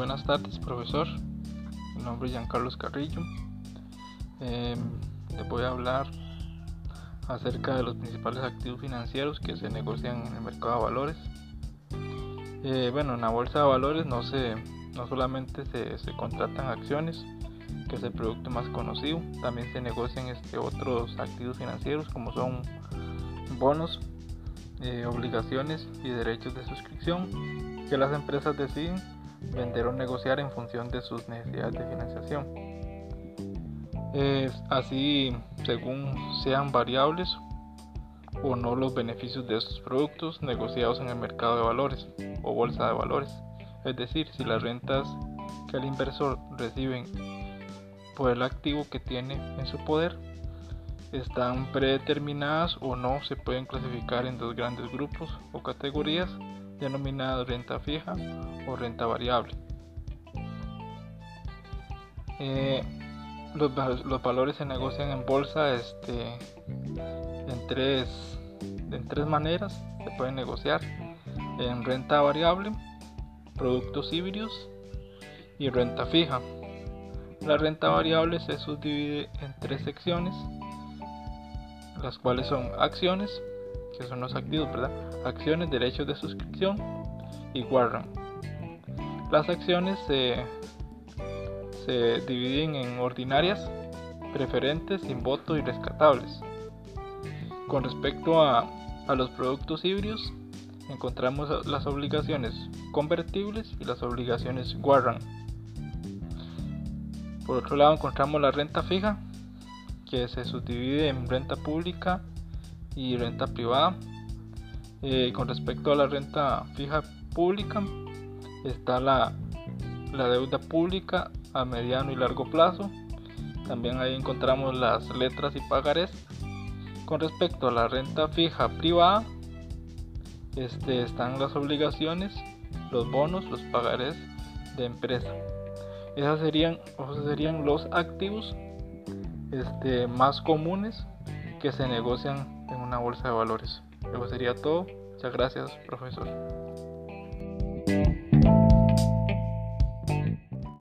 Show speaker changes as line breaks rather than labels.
buenas tardes, profesor. Mi nombre es Giancarlos Carrillo. Eh, les voy a hablar acerca de los principales activos financieros que se negocian en el mercado de valores. Eh, bueno, en la bolsa de valores no, se, no solamente se, se, contratan acciones, que es el producto más conocido, también se negocian este, otros activos financieros como son bonos, eh, obligaciones y derechos de suscripción que las empresas deciden vender o negociar en función de sus necesidades de financiación. así, según sean variables o no los beneficios de estos productos negociados en el mercado de valores o bolsa de valores. Es decir, si las rentas que el inversor recibe por el activo que tiene en su poder están predeterminadas o no se pueden clasificar en dos grandes grupos o categorías denominada renta fija o renta variable. Eh, los, valores se negocian en bolsa este, en, tres, en tres maneras. Se pueden negociar en renta variable, productos híbridos y renta fija. La renta variable se subdivide en tres secciones, las cuales son acciones, que son los activos, ¿verdad? Acciones, derechos de suscripción y warrant. Las acciones se, se dividen en ordinarias, preferentes, sin voto y rescatables. Con respecto a, a los productos híbridos, encontramos las obligaciones convertibles y las obligaciones warrant. Por otro lado encontramos la renta fija, que se subdivide en renta pública y renta privada. Eh, con respecto a la renta fija pública, está la, la deuda pública a mediano y largo plazo. También ahí encontramos las letras y pagarés. Con respecto a la renta fija privada, este, están las obligaciones, los bonos, los pagarés de empresa. Esas serían, esos serían los activos este, más comunes que se negocian una bolsa de valores. Eso sería todo. Muchas gracias, profesor.